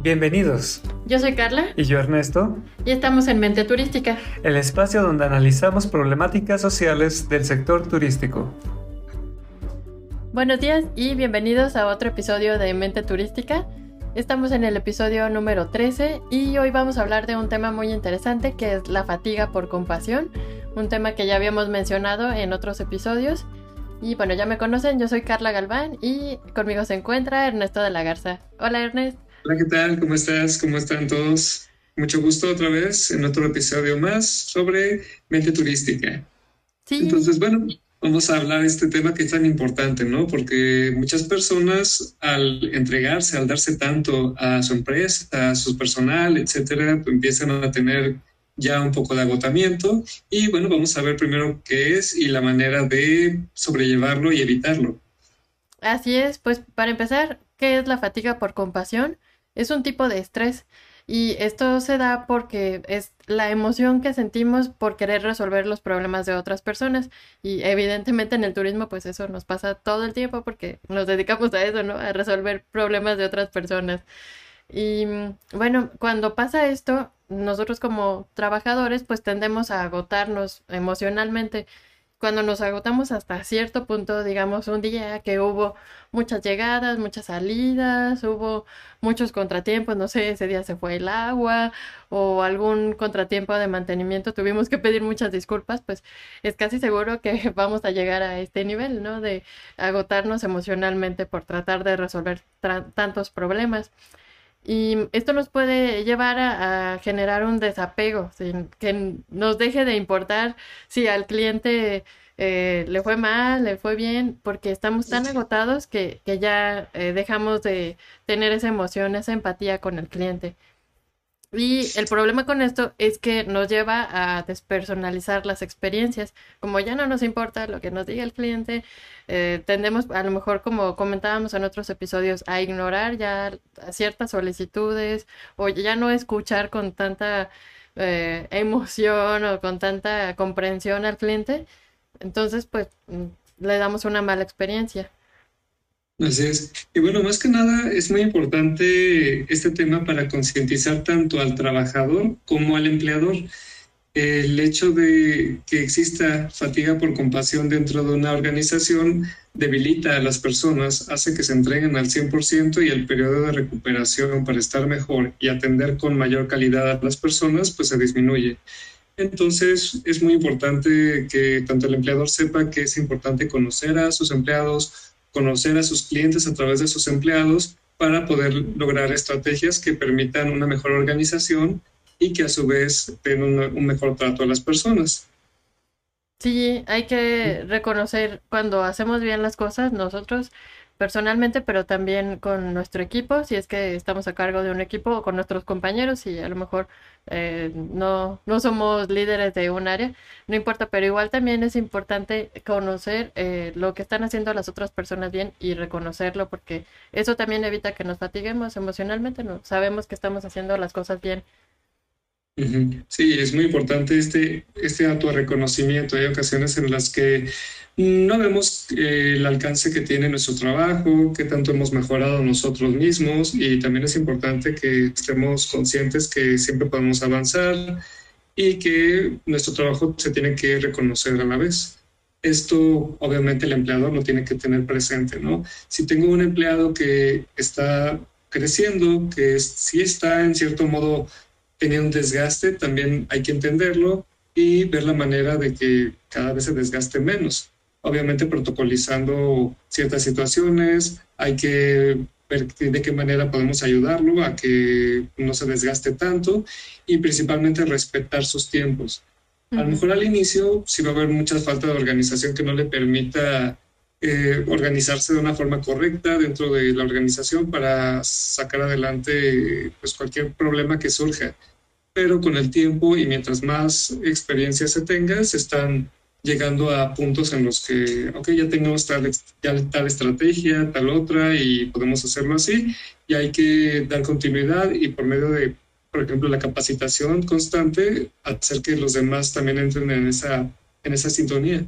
Bienvenidos. Yo soy Carla. Y yo Ernesto. Y estamos en Mente Turística. El espacio donde analizamos problemáticas sociales del sector turístico. Buenos días y bienvenidos a otro episodio de Mente Turística. Estamos en el episodio número 13 y hoy vamos a hablar de un tema muy interesante que es la fatiga por compasión, un tema que ya habíamos mencionado en otros episodios. Y bueno, ya me conocen, yo soy Carla Galván y conmigo se encuentra Ernesto de la Garza. Hola Ernesto. Hola, ¿qué tal? ¿Cómo estás? ¿Cómo están todos? Mucho gusto otra vez en otro episodio más sobre mente turística. Sí. Entonces, bueno, vamos a hablar de este tema que es tan importante, ¿no? Porque muchas personas al entregarse, al darse tanto a su empresa, a su personal, etcétera, pues empiezan a tener ya un poco de agotamiento y bueno, vamos a ver primero qué es y la manera de sobrellevarlo y evitarlo. Así es, pues para empezar, ¿qué es la fatiga por compasión? Es un tipo de estrés y esto se da porque es la emoción que sentimos por querer resolver los problemas de otras personas y evidentemente en el turismo pues eso nos pasa todo el tiempo porque nos dedicamos a eso, ¿no? A resolver problemas de otras personas. Y bueno, cuando pasa esto, nosotros como trabajadores pues tendemos a agotarnos emocionalmente cuando nos agotamos hasta cierto punto, digamos, un día que hubo muchas llegadas, muchas salidas, hubo muchos contratiempos, no sé, ese día se fue el agua o algún contratiempo de mantenimiento, tuvimos que pedir muchas disculpas, pues es casi seguro que vamos a llegar a este nivel, ¿no? De agotarnos emocionalmente por tratar de resolver tantos problemas. Y esto nos puede llevar a, generar un desapego, sin que nos deje de importar si al cliente eh, le fue mal, le fue bien, porque estamos tan agotados que, que ya eh, dejamos de tener esa emoción, esa empatía con el cliente. Y el problema con esto es que nos lleva a despersonalizar las experiencias. Como ya no nos importa lo que nos diga el cliente, eh, tendemos a lo mejor, como comentábamos en otros episodios, a ignorar ya ciertas solicitudes o ya no escuchar con tanta eh, emoción o con tanta comprensión al cliente. Entonces, pues mm, le damos una mala experiencia. Así es. Y bueno, más que nada es muy importante este tema para concientizar tanto al trabajador como al empleador. El hecho de que exista fatiga por compasión dentro de una organización debilita a las personas, hace que se entreguen al 100% y el periodo de recuperación para estar mejor y atender con mayor calidad a las personas, pues se disminuye. Entonces es muy importante que tanto el empleador sepa que es importante conocer a sus empleados, conocer a sus clientes a través de sus empleados para poder lograr estrategias que permitan una mejor organización y que a su vez den un, mejor trato a las personas. Sí, hay que reconocer cuando hacemos bien las cosas nosotros personalmente, pero también con nuestro equipo, si es que estamos a cargo de un equipo, o con nuestros compañeros, y a lo mejor eh, no, no somos líderes de un área, no importa, pero igual también es importante conocer eh, lo que están haciendo las otras personas bien y reconocerlo, porque eso también evita que nos fatiguemos emocionalmente, ¿no? sabemos que estamos haciendo las cosas bien Sí, es muy importante este, este autorreconocimiento. Hay ocasiones en las que no vemos eh, el alcance que tiene nuestro trabajo, qué tanto hemos mejorado nosotros mismos y también es importante que estemos conscientes que siempre podemos avanzar y que nuestro trabajo se tiene que reconocer a la vez. Esto obviamente el empleador lo tiene que tener presente, ¿no? Si tengo un empleado que está creciendo, que sí está en cierto modo tenía un desgaste, también hay que entenderlo y ver la manera de que cada vez se desgaste menos. Obviamente protocolizando ciertas situaciones, hay que ver de qué manera podemos ayudarlo a que no se desgaste tanto y principalmente respetar sus tiempos. A lo mejor al inicio sí va a haber mucha falta de organización que no le permita eh, organizarse de una forma correcta dentro de la organización para sacar adelante pues, cualquier problema que surja. Pero con el tiempo y mientras más experiencia se tenga, se están llegando a puntos en los que, ok, ya tenemos tal, tal estrategia, tal otra, y podemos hacerlo así, y hay que dar continuidad y por medio de, por ejemplo, la capacitación constante, hacer que los demás también entren en esa, en esa sintonía.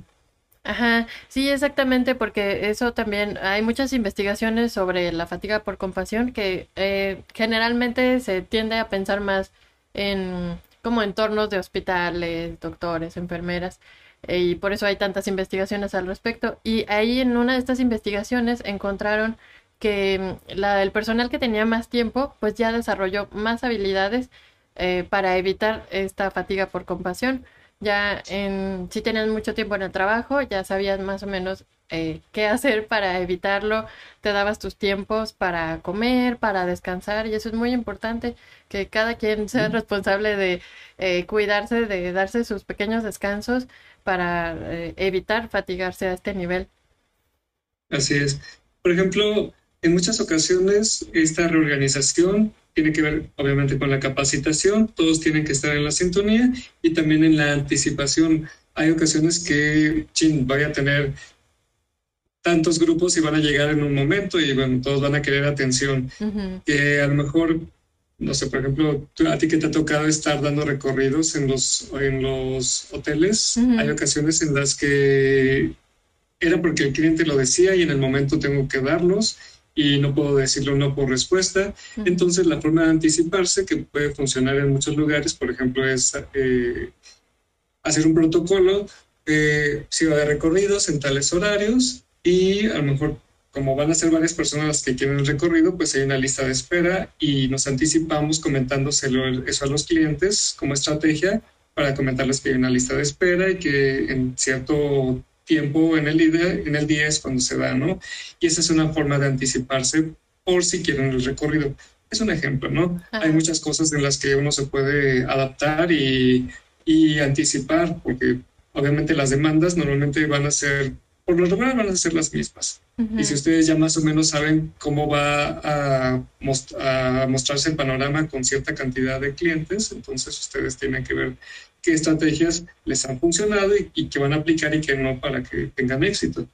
Ajá, sí, exactamente, porque eso también, hay muchas investigaciones sobre la fatiga por compasión que eh, generalmente se tiende a pensar más en como entornos de hospitales, doctores, enfermeras, eh, y por eso hay tantas investigaciones al respecto. Y ahí en una de estas investigaciones encontraron que mm, la, el personal que tenía más tiempo, pues ya desarrolló más habilidades eh, para evitar esta fatiga por compasión ya en, si tenías mucho tiempo en el trabajo, ya sabías más o menos eh, qué hacer para evitarlo, te dabas tus tiempos para comer, para descansar, y eso es muy importante, que cada quien sea responsable de eh, cuidarse, de darse sus pequeños descansos para eh, evitar fatigarse a este nivel. Así es. Por ejemplo, en muchas ocasiones esta reorganización tiene que ver obviamente con la capacitación, todos tienen que estar en la sintonía y también en la anticipación. Hay ocasiones que, chin, vaya a tener tantos grupos y van a llegar en un momento y bueno, todos van a querer atención. Que a lo mejor, no sé, por ejemplo, a ti que te ha tocado estar dando recorridos en los, en los hoteles, hay ocasiones en las que era porque el cliente lo decía y en el momento tengo que darlos y no puedo decirlo no por respuesta. Entonces, la forma de anticiparse, que puede funcionar en muchos lugares, por ejemplo, es eh, hacer un protocolo eh, si va de recorridos en tales horarios y a lo mejor como van a ser varias personas las que quieren el recorrido, pues hay una lista de espera y nos anticipamos comentándoselo eso a los clientes como estrategia para comentarles que hay una lista de espera y que en cierto tiempo en el, día, en el día es cuando se da, ¿no? Y esa es una forma de anticiparse por si quieren el recorrido. Es un ejemplo, ¿no? Hay muchas cosas en las que uno se puede adaptar y, y anticipar, porque obviamente las demandas normalmente van a ser, por lo regular van a ser las mismas. Y si ustedes ya más o menos saben cómo va a, a, mostrarse el panorama con cierta cantidad de clientes, entonces ustedes tienen que ver qué estrategias les han funcionado y, y que van a aplicar y qué no para que tengan éxito.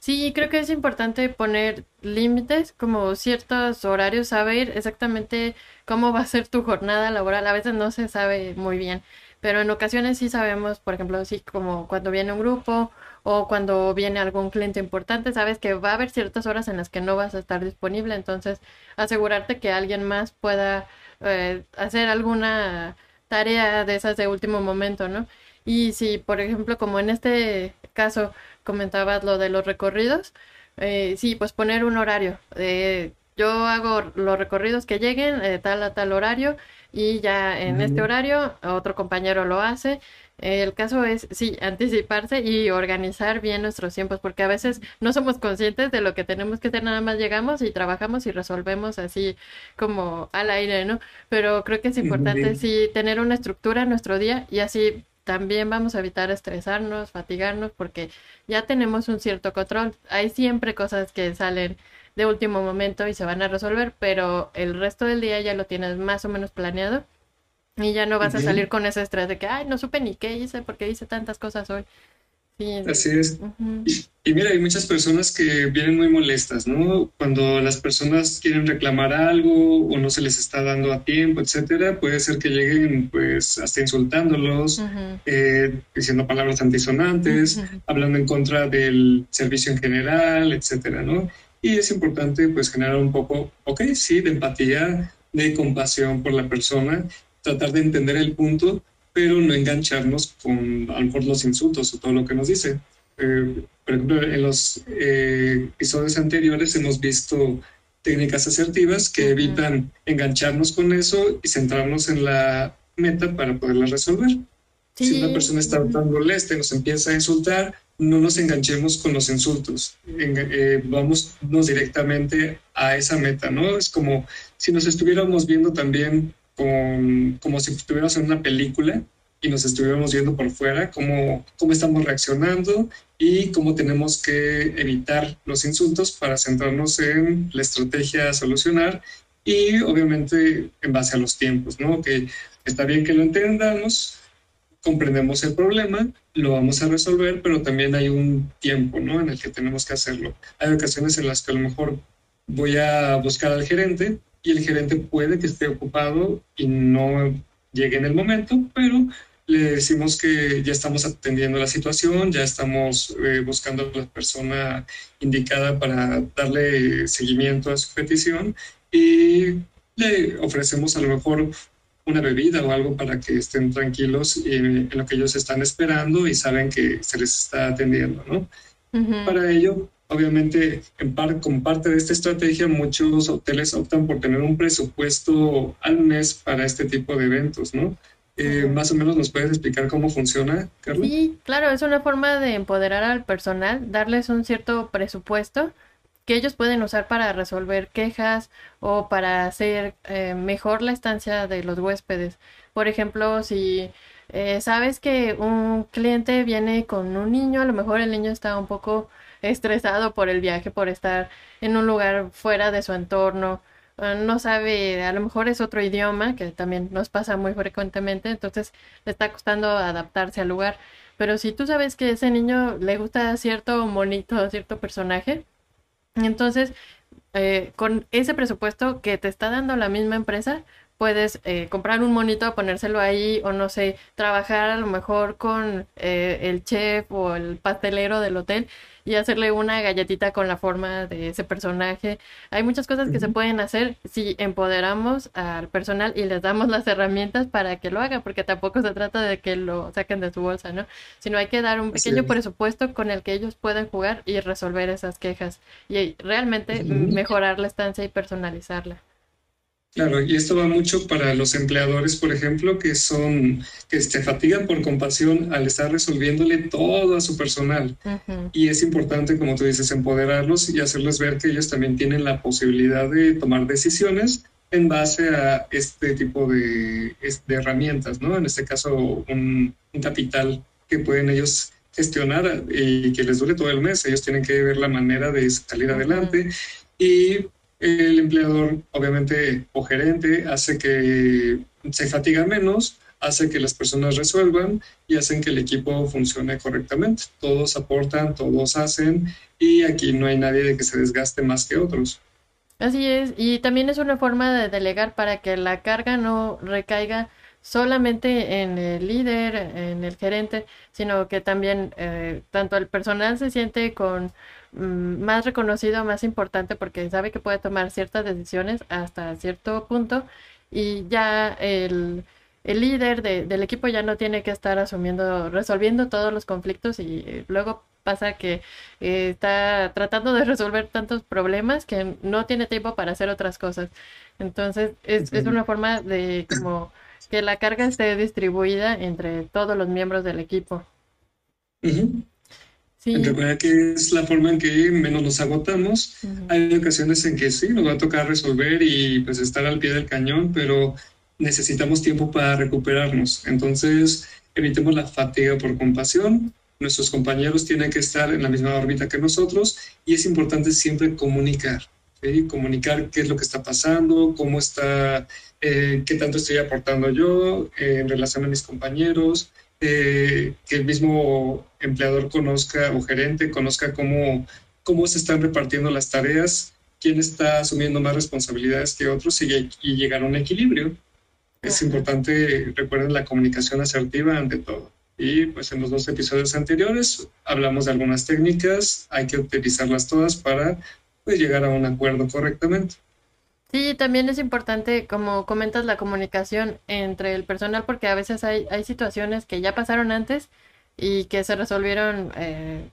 Sí, creo que es importante poner límites, como ciertos horarios, saber exactamente cómo va a ser tu jornada laboral. A veces no se sabe muy bien, pero en ocasiones sí sabemos, por ejemplo, así como cuando viene un grupo o cuando viene algún cliente importante, sabes que va a haber ciertas horas en las que no vas a estar disponible, entonces asegurarte que alguien más pueda eh, hacer alguna tarea de esas de último momento, ¿no? Y si, por ejemplo, como en este caso comentabas lo de los recorridos, eh, sí, pues poner un horario. Eh, yo hago los recorridos que lleguen de tal a tal horario y ya en este horario otro compañero lo hace el caso es, sí, anticiparse y organizar bien nuestros tiempos, porque a veces no somos conscientes de lo que tenemos que hacer, nada más llegamos y trabajamos y resolvemos así como al aire, ¿no? Pero creo que es importante, sí, tener una estructura en nuestro día y así también vamos a evitar estresarnos, fatigarnos, porque ya tenemos un cierto control. Hay siempre cosas que salen de último momento y se van a resolver, pero el resto del día ya lo tienes más o menos planeado y ya no vas a salir con ese estrés de que, ay, no supe ni qué hice porque hice tantas cosas hoy. Así es. y, mira, hay muchas personas que vienen muy molestas, ¿no? Cuando las personas quieren reclamar algo o no se les está dando a tiempo, etcétera, puede ser que lleguen, pues, hasta insultándolos, eh, diciendo palabras antisonantes, hablando en contra del servicio en general, etcétera, ¿no? Y es importante, pues, generar un poco, ok, sí, de empatía, de compasión por la persona tratar de entender el punto, pero no engancharnos con a lo mejor los insultos o todo lo que nos dice. Eh, por ejemplo, en los eh, episodios anteriores hemos visto técnicas asertivas que evitan engancharnos con eso y centrarnos en la meta para poderla resolver. Si una persona está tan molesta y nos empieza a insultar, no nos enganchemos con los insultos, eh, vamos directamente a esa meta, ¿no? Es como si nos estuviéramos viendo también como si estuviéramos en una película y nos estuviéramos viendo por fuera cómo, cómo estamos reaccionando y cómo tenemos que evitar los insultos para centrarnos en la estrategia a solucionar y obviamente en base a los tiempos, ¿no? Que está bien que lo entendamos, comprendemos el problema, lo vamos a resolver, pero también hay un tiempo, ¿no? En el que tenemos que hacerlo. Hay ocasiones en las que a lo mejor voy a buscar al gerente y el gerente puede que esté ocupado y no llegue en el momento, pero le decimos que ya estamos atendiendo la situación, ya estamos eh, buscando a la persona indicada para darle seguimiento a su petición y le ofrecemos a lo mejor una bebida o algo para que estén tranquilos en lo que ellos están esperando y saben que se les está atendiendo, ¿no? Para ello, obviamente, en par, como parte de esta estrategia, muchos hoteles optan por tener un presupuesto al mes para este tipo de eventos, ¿no? Eh, más o menos nos puedes explicar cómo funciona, Carlos. Sí, claro, es una forma de empoderar al personal, darles un cierto presupuesto que ellos pueden usar para resolver quejas o para hacer eh, mejor la estancia de los huéspedes. Por ejemplo, si eh, sabes que un cliente viene con un niño, a lo mejor el niño está un poco estresado por el viaje, por estar en un lugar fuera de su entorno Ah, no sabe, a lo mejor es otro idioma, que también nos pasa muy frecuentemente, entonces le está costando adaptarse al lugar. Pero si tú sabes que ese niño le gusta cierto monito, cierto personaje, entonces eh, con ese presupuesto que te está dando la misma empresa, puedes eh, comprar un monito, ponérselo ahí o no sé, trabajar a lo mejor con eh, el chef o el pastelero del hotel y hacerle una galletita con la forma de ese personaje. Hay muchas cosas que se pueden hacer si empoderamos al personal y les damos las herramientas para que lo haga, porque tampoco se trata de que lo saquen de su bolsa, ¿no? Sino hay que dar un pequeño presupuesto con el que ellos puedan jugar y resolver esas quejas y realmente mejorar la estancia y personalizarla. Claro, y esto va mucho para los empleadores, por ejemplo, que son, que se fatigan por compasión al estar resolviéndole todo a su personal. Y es importante, como tú dices, empoderarlos y hacerles ver que ellos también tienen la posibilidad de tomar decisiones en base a este tipo de, de herramientas, ¿no? En este caso, un, un capital que pueden ellos gestionar y que les dure todo el mes. Ellos tienen que ver la manera de salir adelante. Y el empleador, obviamente, o gerente, hace que se fatiga menos, hace que las personas resuelvan y hacen que el equipo funcione correctamente. Todos aportan, todos hacen y aquí no hay nadie de que se desgaste más que otros. Así es, y también es una forma de delegar para que la carga no recaiga solamente en el líder, en el gerente, sino que también eh, tanto el personal se siente con Mm, más reconocido, más importante, porque sabe que puede tomar ciertas decisiones hasta cierto punto y ya el, el líder del equipo ya no tiene que estar asumiendo, resolviendo todos los conflictos y luego pasa que eh, está tratando de resolver tantos problemas que no tiene tiempo para hacer otras cosas. Entonces es, es una forma de como que la carga esté distribuida entre todos los miembros del equipo. Recuerda que es la forma en que menos nos agotamos. Hay ocasiones en que sí, nos va a tocar resolver y pues estar al pie del cañón, pero necesitamos tiempo para recuperarnos. Entonces, evitemos la fatiga por compasión. Nuestros compañeros tienen que estar en la misma órbita que nosotros y es importante siempre comunicar. Comunicar qué es lo que está pasando, cómo está, eh, qué tanto estoy aportando yo eh, en relación a mis compañeros, que el mismo empleador conozca o gerente conozca cómo, cómo se están repartiendo las tareas, quién está asumiendo más responsabilidades que otros y, llegar a un equilibrio. Es importante, recuerden, la comunicación asertiva ante todo. Y pues en los dos episodios anteriores hablamos de algunas técnicas, hay que utilizarlas todas para pues, llegar a un acuerdo correctamente. Sí, también es importante, como comentas, la comunicación entre el personal, porque a veces hay, hay situaciones que ya pasaron antes y que se resolvieron eh,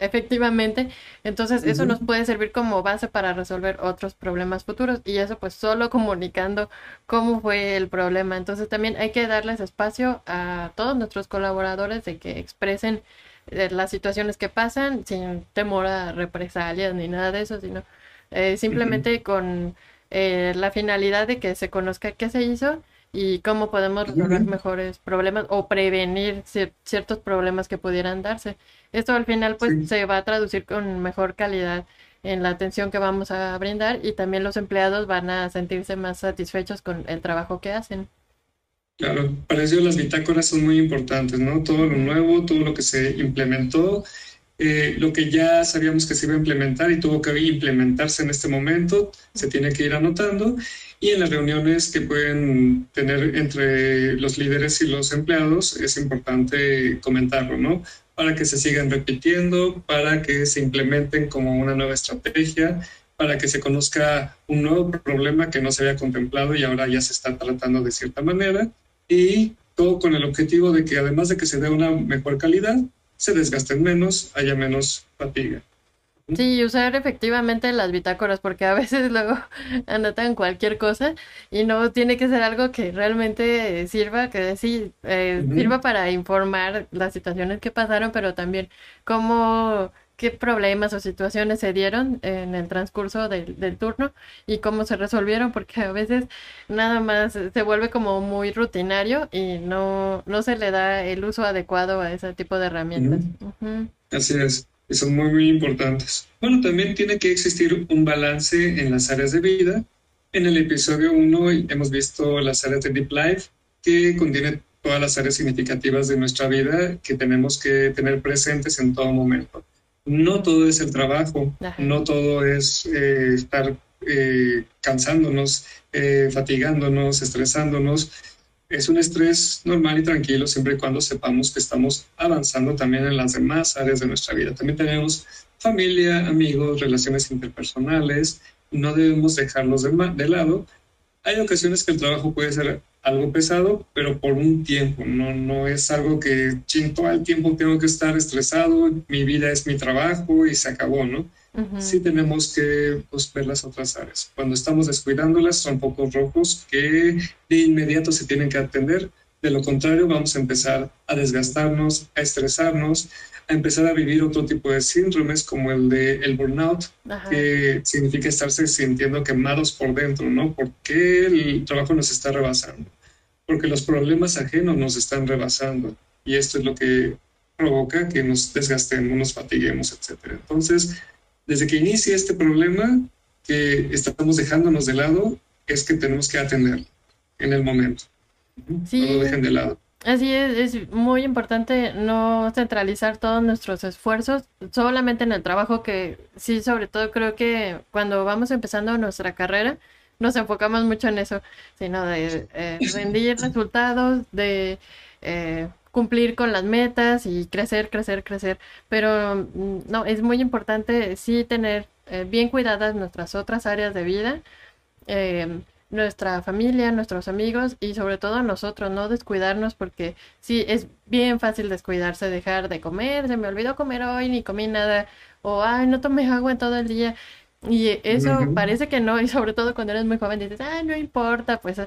efectivamente. Entonces, eso nos puede servir como base para resolver otros problemas futuros y eso pues solo comunicando cómo fue el problema. Entonces, también hay que darles espacio a todos nuestros colaboradores de que expresen eh, las situaciones que pasan sin temor a represalias ni nada de eso, sino eh, simplemente con eh, la finalidad de que se conozca qué se hizo y cómo podemos resolver mejores problemas o prevenir ciertos problemas que pudieran darse. Esto al final pues se va a traducir con mejor calidad en la atención que vamos a brindar y también los empleados van a sentirse más satisfechos con el trabajo que hacen. Claro, para eso las bitácoras son muy importantes, ¿no? Todo lo nuevo, todo lo que se implementó eh, lo que ya sabíamos que se iba a implementar y tuvo que implementarse en este momento, se tiene que ir anotando y en las reuniones que pueden tener entre los líderes y los empleados es importante comentarlo, ¿no? Para que se sigan repitiendo, para que se implementen como una nueva estrategia, para que se conozca un nuevo problema que no se había contemplado y ahora ya se está tratando de cierta manera y todo con el objetivo de que además de que se dé una mejor calidad, se desgasten menos, haya menos fatiga. Sí, usar efectivamente las bitácoras, porque a veces luego anotan cualquier cosa y no tiene que ser algo que realmente sirva, que sí, eh, sirva para informar las situaciones que pasaron, pero también cómo qué problemas o situaciones se dieron en el transcurso del, del, turno y cómo se resolvieron, porque a veces nada más se vuelve como muy rutinario y no, no se le da el uso adecuado a ese tipo de herramientas. Así es, y son muy, muy importantes. Bueno, también tiene que existir un balance en las áreas de vida. En el episodio 1 hemos visto las áreas de Deep Life, que contiene todas las áreas significativas de nuestra vida que tenemos que tener presentes en todo momento no todo es el trabajo, no todo es eh, estar eh, cansándonos, eh, fatigándonos, estresándonos. Es un estrés normal y tranquilo siempre y cuando sepamos que estamos avanzando también en las demás áreas de nuestra vida. También tenemos familia, amigos, relaciones interpersonales, no debemos dejarlos de, de lado. Hay ocasiones que el trabajo puede ser algo pesado, pero por un tiempo, no, no es algo que chin, todo el tiempo tengo que estar estresado, mi vida es mi trabajo y se acabó, ¿no? Sí tenemos que pues, ver las otras áreas. Cuando estamos descuidándolas son pocos rojos que de inmediato se tienen que atender. De lo contrario, vamos a empezar a desgastarnos, a estresarnos, a empezar a vivir otro tipo de síndromes como el de el burnout, que significa estarse sintiendo quemados por dentro, ¿no? ¿Por qué el trabajo nos está rebasando? Porque los problemas ajenos nos están rebasando y esto es lo que provoca que nos desgastemos, nos fatiguemos, etc. Entonces, desde que inicia este problema que estamos dejándonos de lado, es que tenemos que atenderlo en el momento. Sí. No lo dejen de lado. Así es, es muy importante no centralizar todos nuestros esfuerzos solamente en el trabajo que sí, sobre todo creo que cuando vamos empezando nuestra carrera, nos enfocamos mucho en eso, sino de eh, rendir resultados, de eh, cumplir con las metas y crecer, crecer, crecer. Pero mm, no, es muy importante sí tener eh, bien cuidadas nuestras otras áreas de vida, nuestra familia, nuestros amigos y sobre todo nosotros, no descuidarnos porque sí, es bien fácil descuidarse, dejar de comer, se me olvidó comer hoy, ni comí nada, o ay, no tomé agua en todo el día. Y eso parece que no, y sobre todo cuando eres muy joven dices, ah, no importa, pues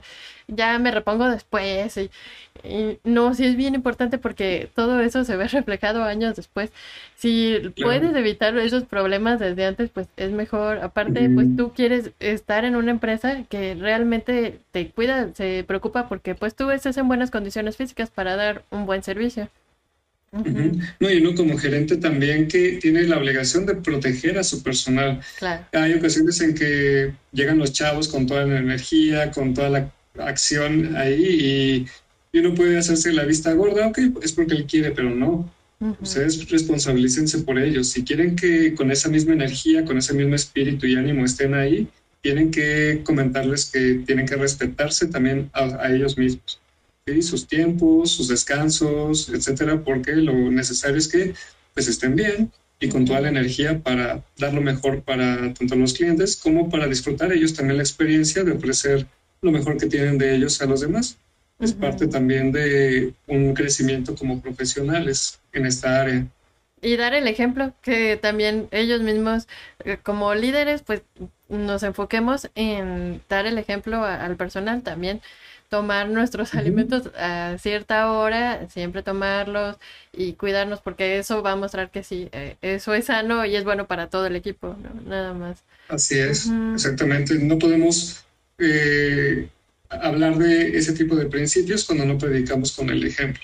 ya me repongo después. Y, no, sí es bien importante porque todo eso se ve reflejado años después. Si puedes evitar esos problemas desde antes, pues es mejor. Aparte, pues tú quieres estar en una empresa que realmente te cuida, se preocupa porque pues tú estás en buenas condiciones físicas para dar un buen servicio. No, y uno como gerente también que tiene la obligación de proteger a su personal. Hay ocasiones en que llegan los chavos con toda la energía, con toda la acción ahí y, uno puede hacerse la vista gorda, ok, es porque él quiere, pero no. Ustedes responsabilícense por ellos. Si quieren que con esa misma energía, con ese mismo espíritu y ánimo estén ahí, tienen que comentarles que tienen que respetarse también a ellos mismos sus tiempos, sus descansos, etcétera, porque lo necesario es que pues estén bien y con toda la energía para dar lo mejor para tanto los clientes como para disfrutar ellos también la experiencia de ofrecer lo mejor que tienen de ellos a los demás. Es parte también de un crecimiento como profesionales en esta área. Y dar el ejemplo, que también ellos mismos eh, como líderes, pues nos enfoquemos en dar el ejemplo al personal también tomar nuestros alimentos a cierta hora, siempre tomarlos y cuidarnos porque eso va a mostrar que sí, eh, eso es sano y es bueno para todo el equipo, nada más. Así es, exactamente. No podemos eh, hablar de ese tipo de principios cuando no predicamos con el ejemplo.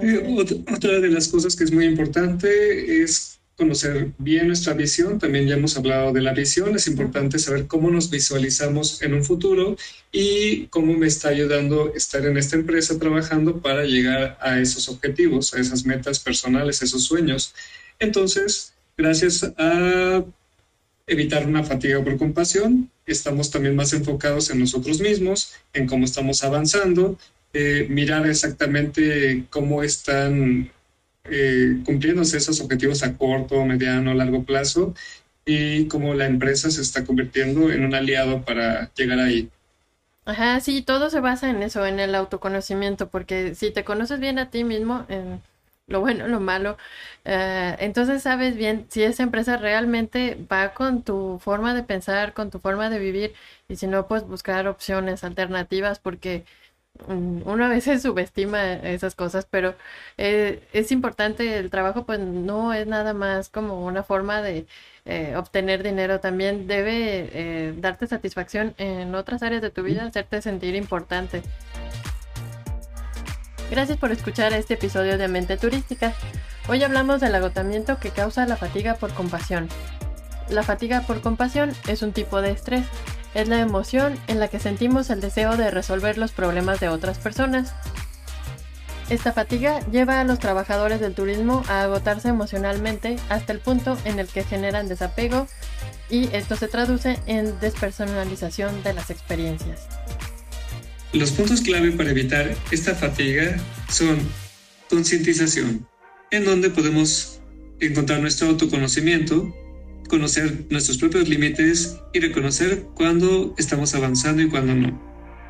Eh, otra, de las cosas que es muy importante es conocer bien nuestra visión. También ya hemos hablado de la visión. Es importante saber cómo nos visualizamos en un futuro y cómo me está ayudando estar en esta empresa trabajando para llegar a esos objetivos, a esas metas personales, esos sueños. Entonces, gracias a evitar una fatiga por compasión, estamos también más enfocados en nosotros mismos, en cómo estamos avanzando, eh, mirar exactamente cómo están eh, cumpliéndose esos objetivos a corto, mediano, largo plazo y cómo la empresa se está convirtiendo en un aliado para llegar ahí. Ajá, sí, todo se basa en eso, en el autoconocimiento, porque si te conoces bien a ti mismo, en lo bueno, lo malo, eh, entonces sabes bien si esa empresa realmente va con tu forma de pensar, con tu forma de vivir, y si no, pues buscar opciones alternativas, porque uno a veces subestima esas cosas, pero eh, es importante el trabajo, pues no es nada más como una forma de eh, obtener dinero, también debe eh, darte satisfacción en otras áreas de tu vida, hacerte sentir importante. Gracias por escuchar este episodio de Mente Turística. Hoy hablamos del agotamiento que causa la fatiga por compasión. La fatiga por compasión es un tipo de estrés es la emoción en la que sentimos el deseo de resolver los problemas de otras personas. Esta fatiga lleva a los trabajadores del turismo a agotarse emocionalmente hasta el punto en el que generan desapego y esto se traduce en despersonalización de las experiencias. Los puntos clave para evitar esta fatiga son concientización, en donde podemos encontrar nuestro autoconocimiento, conocer nuestros propios límites y reconocer cuándo estamos avanzando y cuándo no.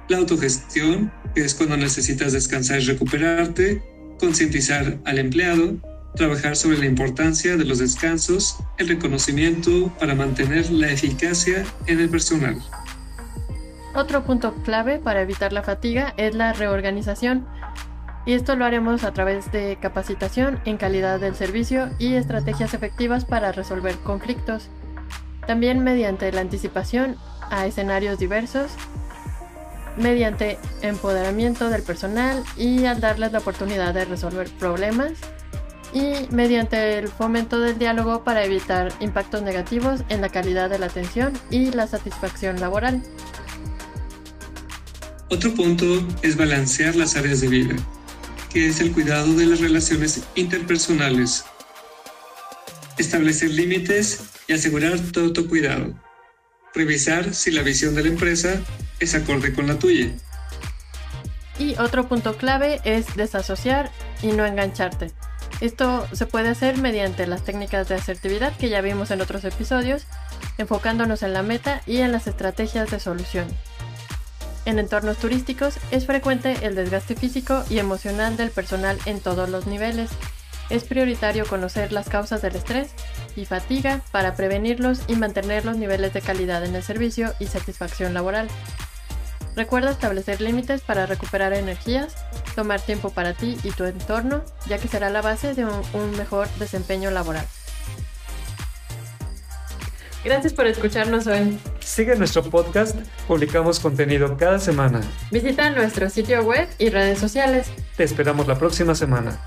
La autogestión, que es cuando necesitas descansar y recuperarte, concientizar al empleado, trabajar sobre la importancia de los descansos, el reconocimiento para mantener la eficacia en el personal. Otro punto clave para evitar la fatiga es la reorganización y esto lo haremos a través de capacitación en calidad del servicio y estrategias efectivas para resolver conflictos. También mediante la anticipación a escenarios diversos, mediante empoderamiento del personal y al darles la oportunidad de resolver problemas y mediante el fomento del diálogo para evitar impactos negativos en la calidad de la atención y la satisfacción laboral. Otro punto es balancear las áreas de vida que es el cuidado de las relaciones interpersonales. Establecer límites y asegurar todo tu cuidado. Revisar si la visión de la empresa es acorde con la tuya. Y otro punto clave es desasociar y no engancharte. Esto se puede hacer mediante las técnicas de asertividad que ya vimos en otros episodios, enfocándonos en la meta y en las estrategias de solución. En entornos turísticos es frecuente el desgaste físico y emocional del personal en todos los niveles. Es prioritario conocer las causas del estrés y fatiga para prevenirlos y mantener los niveles de calidad en el servicio y satisfacción laboral. Recuerda establecer límites para recuperar energías, tomar tiempo para ti y tu entorno, ya que será la base de un, mejor desempeño laboral. Gracias por escucharnos hoy. Sigue nuestro podcast, publicamos contenido cada semana. Visita nuestro sitio web y redes sociales. Te esperamos la próxima semana.